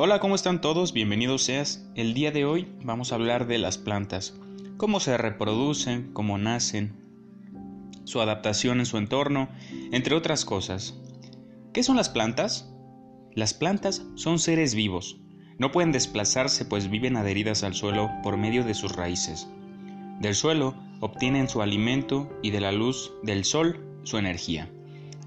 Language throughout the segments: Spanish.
Hola, ¿cómo están todos? Bienvenidos seas. El día de hoy vamos a hablar de las plantas, cómo se reproducen, cómo nacen, su adaptación en su entorno, entre otras cosas. ¿Qué son las plantas? Las plantas son seres vivos. No pueden desplazarse pues viven adheridas al suelo por medio de sus raíces. Del suelo obtienen su alimento y de la luz del sol su energía.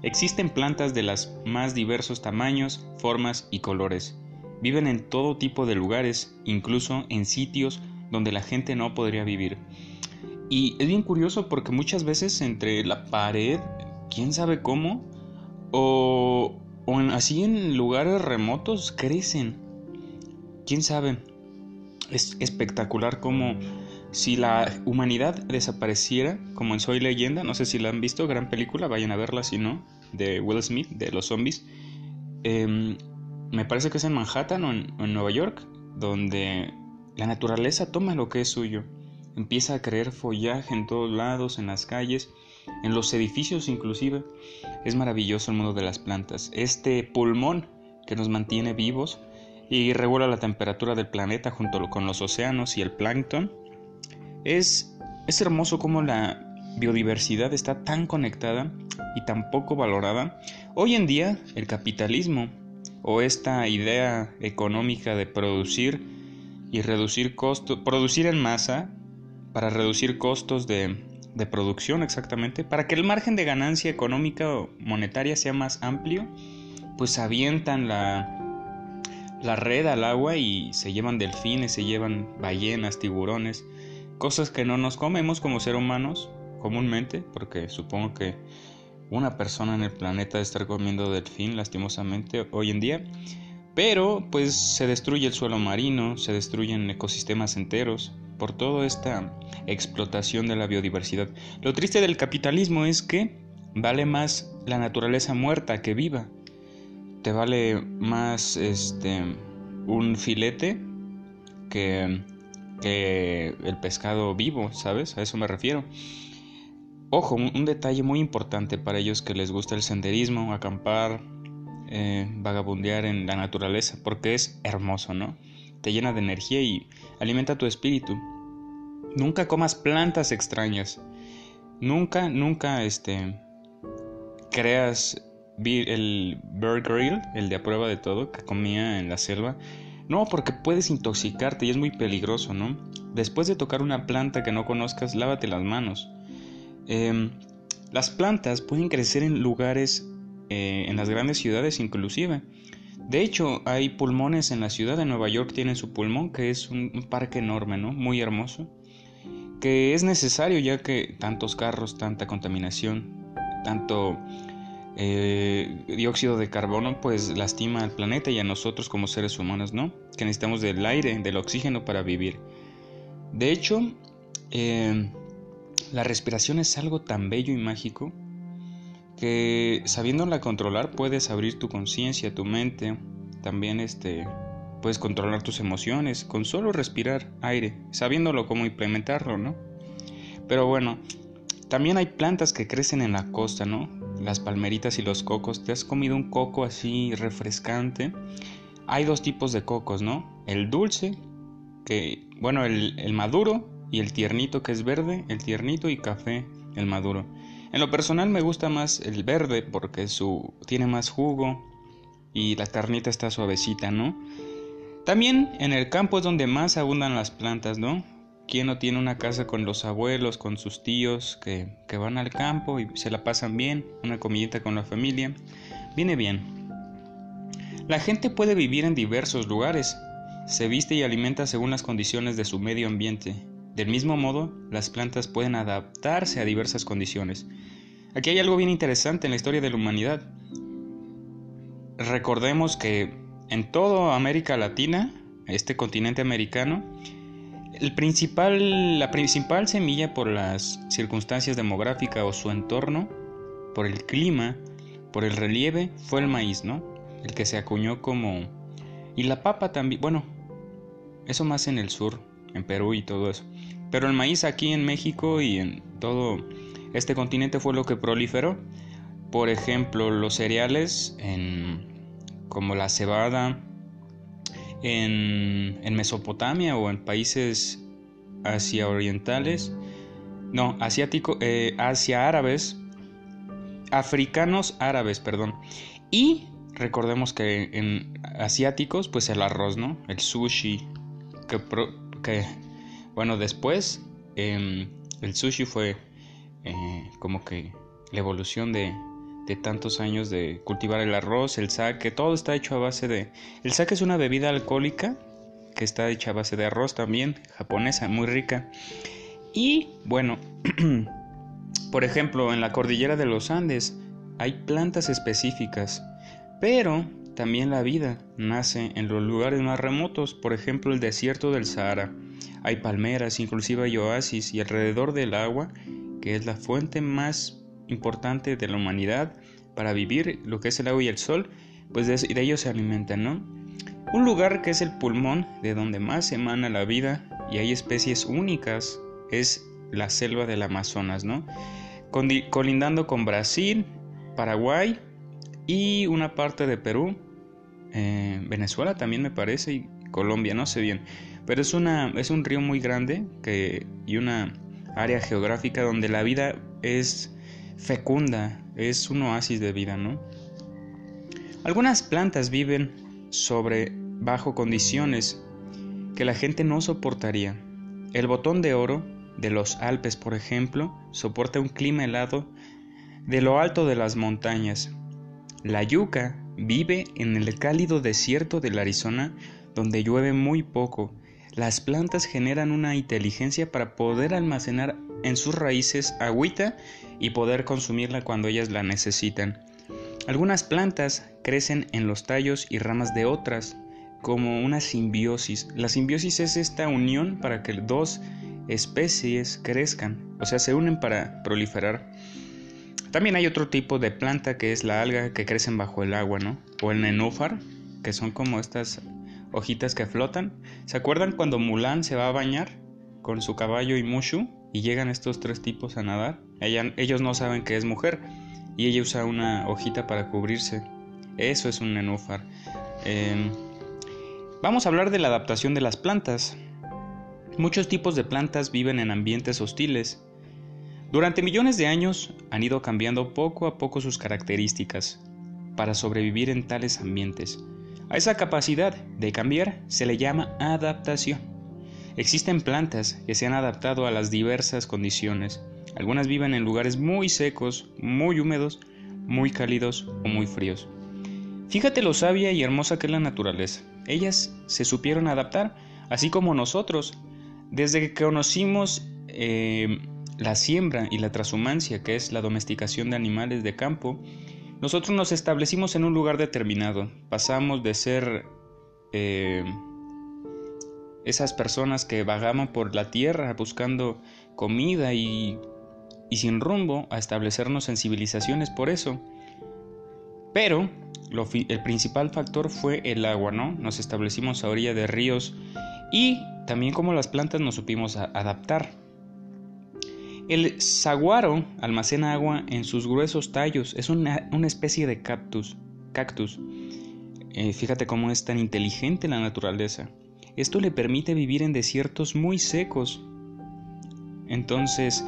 Existen plantas de los más diversos tamaños, formas y colores. Viven en todo tipo de lugares, incluso en sitios donde la gente no podría vivir. Y es bien curioso porque muchas veces entre la pared, quién sabe cómo, o, así en lugares remotos crecen. Quién sabe. Es espectacular como si la humanidad desapareciera, como en Soy Leyenda, no sé si la han visto, gran película, vayan a verla si no, de Will Smith, de los zombies. Em, me parece que es en Manhattan o en, Nueva York, donde la naturaleza toma lo que es suyo. Empieza a creer follaje en todos lados, en las calles, en los edificios inclusive. Es maravilloso el mundo de las plantas. Este pulmón que nos mantiene vivos y regula la temperatura del planeta junto con los océanos y el plancton es, es hermoso cómo la biodiversidad está tan conectada y tan poco valorada. Hoy en día el capitalismo o esta idea económica de producir y reducir costos, producir en masa para reducir costos de, de producción exactamente, para que el margen de ganancia económica o monetaria sea más amplio, pues avientan la, la red al agua y se llevan delfines, se llevan ballenas, tiburones, cosas que no nos comemos como ser humanos comúnmente, porque supongo que una persona en el planeta estar comiendo delfín lastimosamente hoy en día. Pero pues se destruye el suelo marino, se destruyen ecosistemas enteros por toda esta explotación de la biodiversidad. Lo triste del capitalismo es que vale más la naturaleza muerta que viva. Te vale más este un filete que el pescado vivo, ¿sabes? A eso me refiero. Ojo, un, detalle muy importante para ellos que les gusta el senderismo, acampar, eh, vagabundear en la naturaleza, porque es hermoso, ¿no? Te llena de energía y alimenta tu espíritu. Nunca comas plantas extrañas. Nunca, nunca, este, creas el Grill, el de a prueba de todo, que comía en la selva. No, porque puedes intoxicarte y es muy peligroso, ¿no? Después de tocar una planta que no conozcas, lávate las manos. Em, las plantas pueden crecer en lugares, eh, en las grandes ciudades inclusive. De hecho, hay pulmones en la ciudad de Nueva York, tienen su pulmón, que es un, parque enorme, ¿no? Muy hermoso. Que es necesario ya que tantos carros, tanta contaminación, tanto eh, dióxido de carbono pues lastima al planeta y a nosotros como seres humanos, ¿no? Que necesitamos del aire, del oxígeno para vivir. De hecho, eh, la respiración es algo tan bello y mágico que sabiéndola controlar puedes abrir tu conciencia, tu mente, también este puedes controlar tus emociones con solo respirar aire, sabiéndolo cómo implementarlo, ¿no? Pero bueno, también hay plantas que crecen en la costa, ¿no? Las palmeritas y los cocos. ¿Te has comido un coco así refrescante? Hay dos tipos de cocos, ¿no? El dulce, que, bueno, el, maduro y el tiernito que es verde, el tiernito y café, el maduro. En lo personal me gusta más el verde porque su tiene más jugo y la carnita está suavecita, ¿no? También en el campo es donde más abundan las plantas, ¿no? ¿Quién no tiene una casa con los abuelos, con sus tíos que, van al campo y se la pasan bien? Una comidita con la familia. Viene bien. La gente puede vivir en diversos lugares. Se viste y alimenta según las condiciones de su medio ambiente. Del mismo modo, las plantas pueden adaptarse a diversas condiciones. Aquí hay algo bien interesante en la historia de la humanidad. Recordemos que en toda América Latina, este continente americano, la principal semilla por las circunstancias demográficas o su entorno, por el clima, por el relieve, fue el maíz, ¿no? El que se acuñó como... Y la papa también, bueno, eso más en el sur, en Perú y todo eso. Pero el maíz aquí en México y en todo este continente fue lo que proliferó. Por ejemplo, los cereales en, como la cebada, en, Mesopotamia o en países asia orientales, no, asiático, eh, asia árabes, africanos árabes, perdón. Y recordemos que en asiáticos, pues el arroz, ¿no? El sushi, que bueno, después em, el sushi fue eh, como que la evolución de, de tantos años de cultivar el arroz, el sake, todo está hecho a base de... El sake es una bebida alcohólica que está hecha a base de arroz también, japonesa, muy rica. Y bueno, por ejemplo, en la cordillera de los Andes hay plantas específicas, pero también la vida nace en los lugares más remotos, por ejemplo el desierto del Sahara. Hay palmeras, inclusive hay oasis y alrededor del agua, que es la fuente más importante de la humanidad para vivir, lo que es el agua y el sol, pues de, ellos se alimentan, ¿no? Un lugar que es el pulmón de donde más emana la vida y hay especies únicas es la selva del Amazonas, ¿no? colindando con Brasil, Paraguay y una parte de Perú, eh, Venezuela también me parece y Colombia, no sé bien, pero es una es un río muy grande que y una área geográfica donde la vida es fecunda, es un oasis de vida, ¿no? Algunas plantas viven sobre bajo condiciones que la gente no soportaría. El botón de oro de los Alpes, por ejemplo, soporta un clima helado de lo alto de las montañas. La yuca vive en el cálido desierto del Arizona donde llueve muy poco. Las plantas generan una inteligencia para poder almacenar en sus raíces agüita y poder consumirla cuando ellas la necesitan. Algunas plantas crecen en los tallos y ramas de otras, como una simbiosis. La simbiosis es esta unión para que dos especies crezcan, o sea, se unen para proliferar. También hay otro tipo de planta que es la alga que crecen bajo el agua, ¿no? O el nenúfar, que son como estas hojitas que flotan. ¿Se acuerdan cuando Mulan se va a bañar con su caballo y Mushu y llegan estos tres tipos a nadar? ellos no saben que es mujer y ella usa una hojita para cubrirse. Eso es un nenúfar. Em, Vamos a hablar de la adaptación de las plantas. Muchos tipos de plantas viven en ambientes hostiles. Durante millones de años han ido cambiando poco a poco sus características para sobrevivir en tales ambientes. A esa capacidad de cambiar se le llama adaptación. Existen plantas que se han adaptado a las diversas condiciones. Algunas viven en lugares muy secos, muy húmedos, muy cálidos o muy fríos. Fíjate lo sabia y hermosa que es la naturaleza. Ellas se supieron adaptar, así como nosotros. Desde que conocimos eh, la siembra y la transhumancia, que es la domesticación de animales de campo, nosotros nos establecimos en un lugar determinado. Pasamos de ser eh, esas personas que vagaban por la tierra buscando comida y, sin rumbo a establecernos en civilizaciones por eso. Pero el principal factor fue el agua, ¿no? Nos establecimos a orilla de ríos y también como las plantas nos supimos adaptar. El saguaro almacena agua en sus gruesos tallos, es una, especie de cactus. cactus. Eh, fíjate cómo es tan inteligente la naturaleza. Esto le permite vivir en desiertos muy secos. Entonces,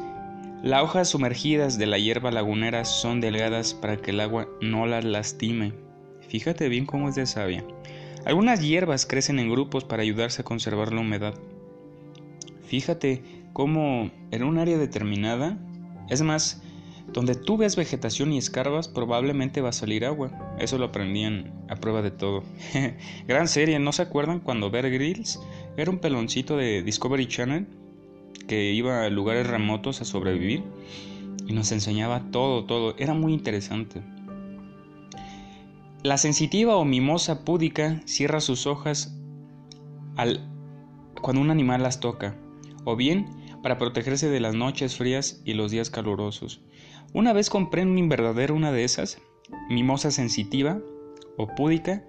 las hojas sumergidas de la hierba lagunera son delgadas para que el agua no las lastime. Fíjate bien cómo es de sabia. Algunas hierbas crecen en grupos para ayudarse a conservar la humedad. Fíjate cómo en un área determinada, es más, donde tú ves vegetación y escarbas, probablemente va a salir agua. Eso lo aprendían a prueba de todo. Gran serie, ¿no se acuerdan cuando Bear Grylls era un peloncito de Discovery Channel que iba a lugares remotos a sobrevivir y nos enseñaba todo, todo. Era muy interesante. La sensitiva o mimosa púdica cierra sus hojas al, cuando un animal las toca, o bien para protegerse de las noches frías y los días calurosos. Una vez compré en un invernadero una de esas, mimosa sensitiva o púdica,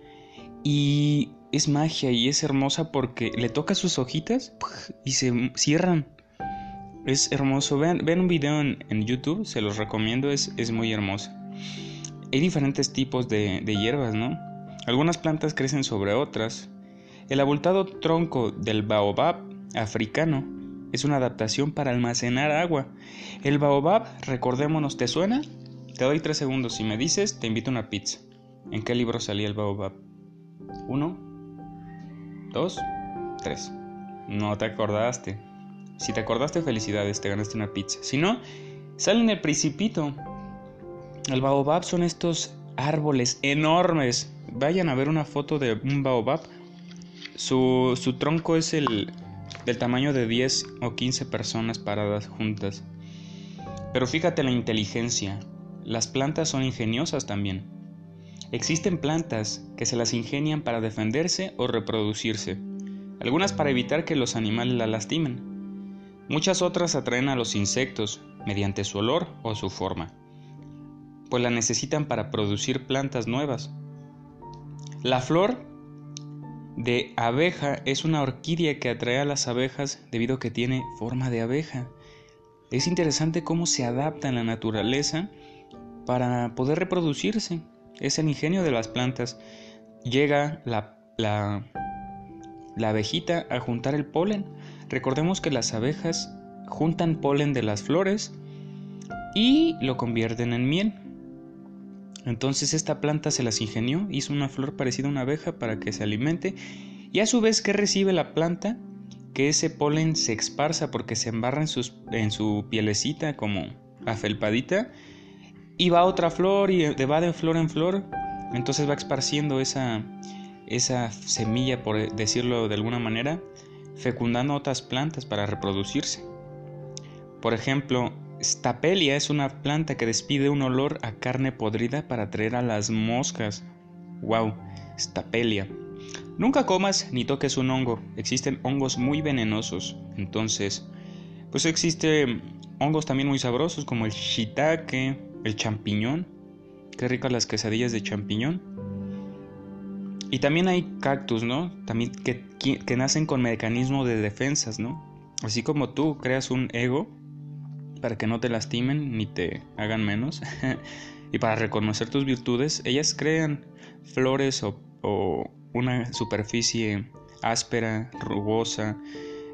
y es magia y es hermosa porque le toca sus hojitas y se cierran. Es hermoso. Vean, un video en, en, YouTube, se los recomiendo, es, es muy hermoso hay diferentes tipos de, hierbas, ¿no? Algunas plantas crecen sobre otras. El abultado tronco del baobab africano es una adaptación para almacenar agua. El baobab, recordémonos, ¿te suena? Te doy tres segundos. Si me dices, te invito a una pizza. ¿En qué libro salía el baobab? Uno, dos, tres. No te acordaste. Si te acordaste, felicidades, te ganaste una pizza. Si no, sale en el principito. El baobab son estos árboles enormes. Vayan a ver una foto de un baobab. Su, su tronco es el del tamaño de 10 o 15 personas paradas juntas. Pero fíjate la inteligencia. Las plantas son ingeniosas también. Existen plantas que se las ingenian para defenderse o reproducirse, algunas para evitar que los animales la lastimen. Muchas otras atraen a los insectos mediante su olor o su forma, pues la necesitan para producir plantas nuevas. La flor de abeja es una orquídea que atrae a las abejas debido a que tiene forma de abeja. Es interesante cómo se adapta en la naturaleza para poder reproducirse. Es el ingenio de las plantas. Llega la, la, la abejita a juntar el polen. Recordemos que las abejas juntan polen de las flores y lo convierten en miel. Entonces esta planta se las ingenió, hizo una flor parecida a una abeja para que se alimente y a su vez que recibe la planta que ese polen se esparza porque se embarra en, sus, en su pielecita como afelpadita y va a otra flor y va de flor en flor, entonces va esparciendo esa, esa semilla, por decirlo de alguna manera, fecundando otras plantas para reproducirse. Por ejemplo, Stapelia es una planta que despide un olor a carne podrida para atraer a las moscas. ¡Wow! Stapelia. Nunca comas ni toques un hongo. Existen hongos muy venenosos. Entonces, pues existen hongos también muy sabrosos como el shiitake, el champiñón. Qué ricas las quesadillas de champiñón. Y también hay cactus, ¿no? También que, que nacen con mecanismo de defensas, ¿no? Así como tú creas un ego, para que no te lastimen ni te hagan menos. y para reconocer tus virtudes, ellas crean flores o, una superficie áspera, rugosa,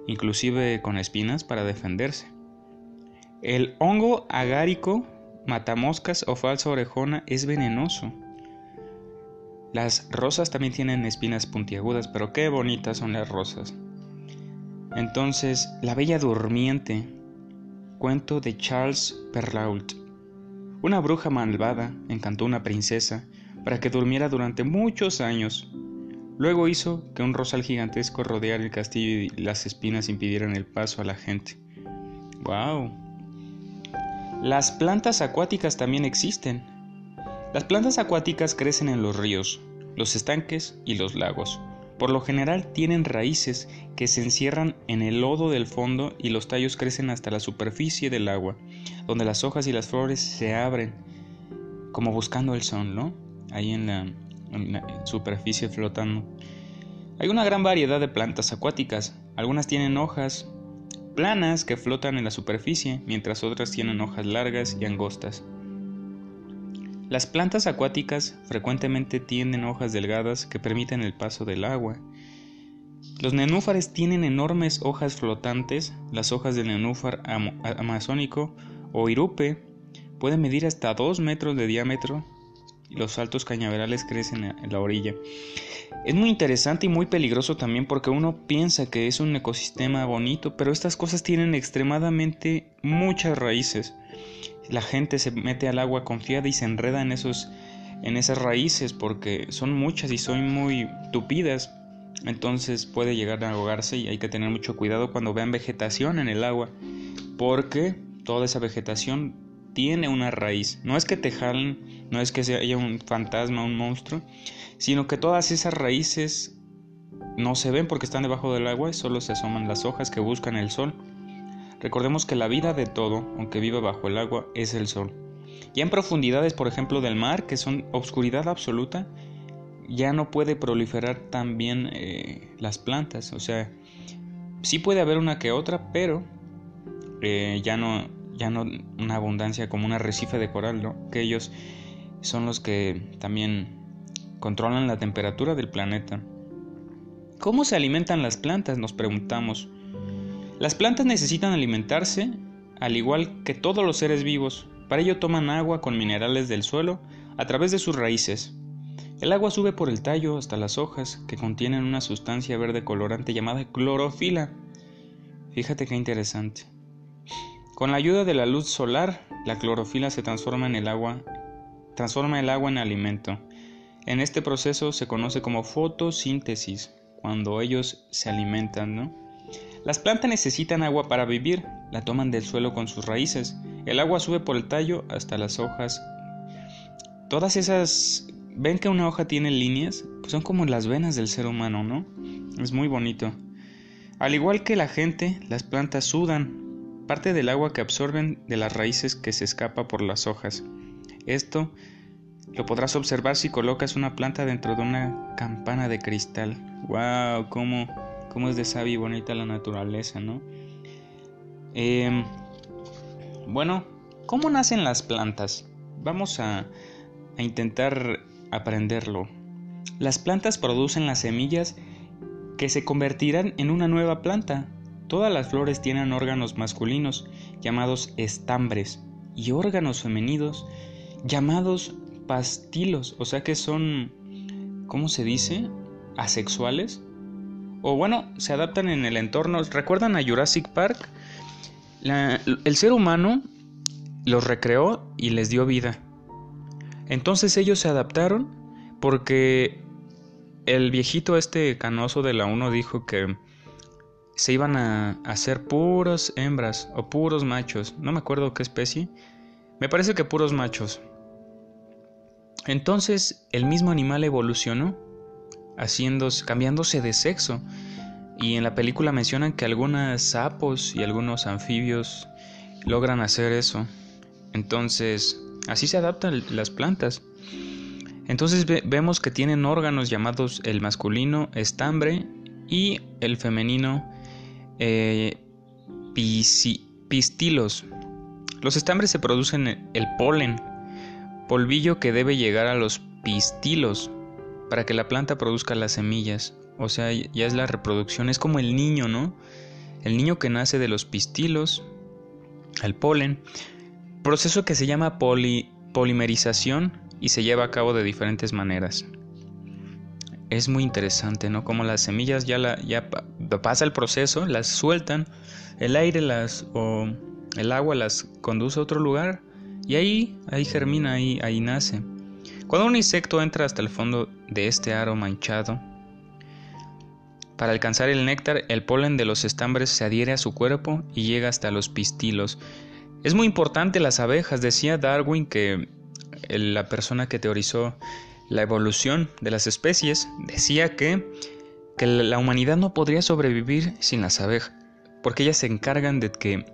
inclusive con espinas para defenderse. El hongo agárico, matamoscas o falsa orejona es venenoso. Las rosas también tienen espinas puntiagudas, pero qué bonitas son las rosas. Entonces, la bella durmiente Cuento de Charles Perrault. Una bruja malvada encantó a una princesa para que durmiera durante muchos años. Luego hizo que un rosal gigantesco rodeara el castillo y las espinas impidieran el paso a la gente. ¡Wow! Las plantas acuáticas también existen. Las plantas acuáticas crecen en los ríos, los estanques y los lagos. Por lo general tienen raíces que se encierran en el lodo del fondo y los tallos crecen hasta la superficie del agua, donde las hojas y las flores se abren, como buscando el sol, ¿no? Ahí en la, superficie flotando. Hay una gran variedad de plantas acuáticas. Algunas tienen hojas planas que flotan en la superficie, mientras otras tienen hojas largas y angostas. Las plantas acuáticas frecuentemente tienen hojas delgadas que permiten el paso del agua. Los nenúfares tienen enormes hojas flotantes. Las hojas del nenúfar amazónico o irupe pueden medir hasta 2 metros de diámetro y los altos cañaverales crecen en la orilla. Es muy interesante y muy peligroso también porque uno piensa que es un ecosistema bonito, pero estas cosas tienen extremadamente muchas raíces la gente se mete al agua confiada y se enreda en esos en esas raíces porque son muchas y son muy tupidas entonces puede llegar a ahogarse y hay que tener mucho cuidado cuando vean vegetación en el agua porque toda esa vegetación tiene una raíz no es que te jalen no es que haya un fantasma un monstruo sino que todas esas raíces no se ven porque están debajo del agua y solo se asoman las hojas que buscan el sol Recordemos que la vida de todo, aunque viva bajo el agua, es el sol. Ya en profundidades, por ejemplo, del mar, que son obscuridad absoluta, ya no puede proliferar tan bien eh, las plantas. O sea, sí puede haber una que otra, pero eh, ya no ya no una abundancia como un arrecife de coral, ¿no? Que ellos son los que también controlan la temperatura del planeta. ¿Cómo se alimentan las plantas? Nos preguntamos. Las plantas necesitan alimentarse al igual que todos los seres vivos. Para ello toman agua con minerales del suelo a través de sus raíces. El agua sube por el tallo hasta las hojas, que contienen una sustancia verde colorante llamada clorofila. Fíjate qué interesante. Con la ayuda de la luz solar, la clorofila se transforma en el agua, transforma el agua en alimento. En este proceso se conoce como fotosíntesis, cuando ellos se alimentan, ¿no? Las plantas necesitan agua para vivir, la toman del suelo con sus raíces. El agua sube por el tallo hasta las hojas. Todas esas... ¿Ven que una hoja tiene líneas? Pues son como las venas del ser humano, ¿no? Es muy bonito. Al igual que la gente, las plantas sudan, parte del agua que absorben de las raíces que se escapa por las hojas. Esto lo podrás observar si colocas una planta dentro de una campana de cristal. ¡Wow! ¿Cómo, cómo es de sabia y bonita la naturaleza, ¿no? Em, bueno, ¿cómo nacen las plantas? Vamos a, a intentar aprenderlo. Las plantas producen las semillas que se convertirán en una nueva planta. Todas las flores tienen órganos masculinos llamados estambres y órganos femeninos llamados pastilos, o sea que son, ¿cómo se dice? Asexuales. O bueno, se adaptan en el entorno. ¿Recuerdan a Jurassic Park? el ser humano los recreó y les dio vida. Entonces ellos se adaptaron porque el viejito este canoso de la 1 dijo que se iban a hacer puros hembras o puros machos. No me acuerdo qué especie. Me parece que puros machos. Entonces el mismo animal evolucionó, haciéndose, cambiándose de sexo. Y en la película mencionan que algunos sapos y algunos anfibios logran hacer eso. Entonces, así se adaptan las plantas. Entonces vemos que tienen órganos llamados el masculino estambre y el femenino eh, pistilos. Los estambres se producen el polen, polvillo que debe llegar a los pistilos para que la planta produzca las semillas. O sea, ya es la reproducción, es como el niño, ¿no? El niño que nace de los pistilos, el polen, proceso que se llama polimerización y se lleva a cabo de diferentes maneras. Es muy interesante, ¿no? Como las semillas ya, ya pasa el proceso, las sueltan, el aire las o el agua las conduce a otro lugar y ahí, ahí germina, ahí, ahí nace. Cuando un insecto entra hasta el fondo de este aro manchado, para alcanzar el néctar, el polen de los estambres se adhiere a su cuerpo y llega hasta los pistilos. Es muy importante las abejas, decía Darwin que la persona que teorizó la evolución de las especies, decía que, que la humanidad no podría sobrevivir sin las abejas, porque ellas se encargan de que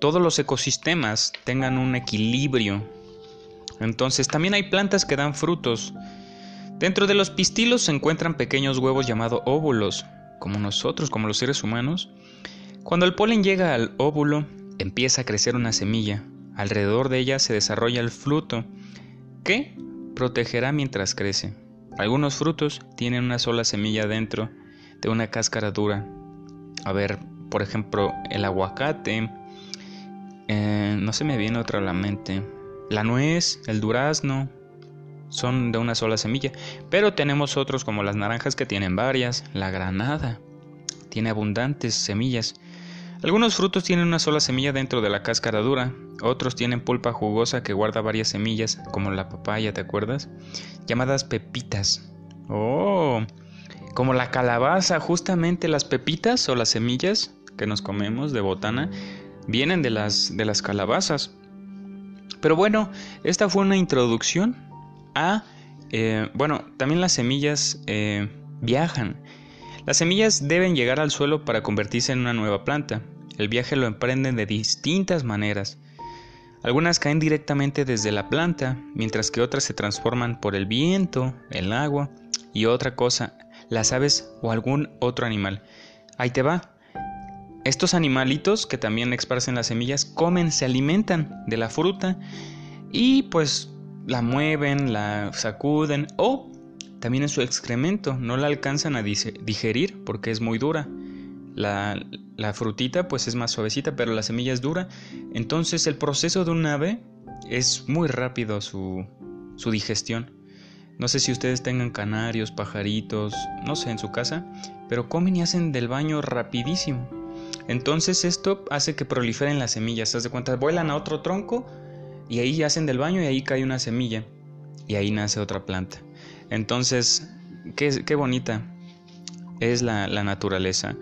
todos los ecosistemas tengan un equilibrio. Entonces también hay plantas que dan frutos. Dentro de los pistilos se encuentran pequeños huevos llamados óvulos, como nosotros, como los seres humanos. Cuando el polen llega al óvulo, empieza a crecer una semilla. Alrededor de ella se desarrolla el fruto, que protegerá mientras crece. Algunos frutos tienen una sola semilla dentro de una cáscara dura. A ver, por ejemplo, el aguacate. Eh, no se me viene otra a la mente. La nuez, el durazno, son de una sola semilla. Pero tenemos otros como las naranjas que tienen varias. La granada tiene abundantes semillas. Algunos frutos tienen una sola semilla dentro de la cáscara dura, otros tienen pulpa jugosa que guarda varias semillas, como la papaya, ¿te acuerdas? Llamadas pepitas. Oh, como la calabaza, justamente las pepitas o las semillas que nos comemos de botana vienen de las, de las calabazas. Pero bueno, esta fue una introducción a... Eh, bueno, también las semillas eh, viajan. Las semillas deben llegar al suelo para convertirse en una nueva planta. El viaje lo emprenden de distintas maneras. Algunas caen directamente desde la planta, mientras que otras se transforman por el viento, el agua y otra cosa, las aves o algún otro animal. Ahí te va. Estos animalitos que también esparcen las semillas comen, se alimentan de la fruta y pues la mueven, la sacuden o también en su excremento, no la alcanzan a digerir porque es muy dura. La, la, frutita pues es más suavecita, pero la semilla es dura. Entonces el proceso de un ave es muy rápido su, su digestión. No sé si ustedes tengan canarios, pajaritos, no sé, en su casa, pero comen y hacen del baño rapidísimo. Entonces esto hace que proliferen las semillas. Haz de vuelan a otro tronco y ahí hacen del baño y ahí cae una semilla y ahí nace otra planta. Entonces, qué, qué bonita es la, naturaleza.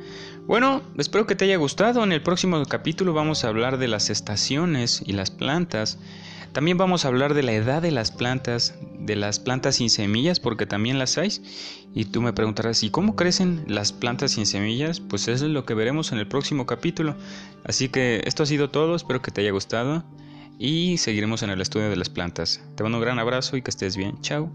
Bueno, espero que te haya gustado. En el próximo capítulo vamos a hablar de las estaciones y las plantas. También vamos a hablar de la edad de las plantas, de las plantas sin semillas, porque también las hay. Y tú me preguntarás, ¿y cómo crecen las plantas sin semillas? Pues eso es lo que veremos en el próximo capítulo. Así que esto ha sido todo, espero que te haya gustado y seguiremos en el estudio de las plantas. Te mando un gran abrazo y que estés bien. Chao.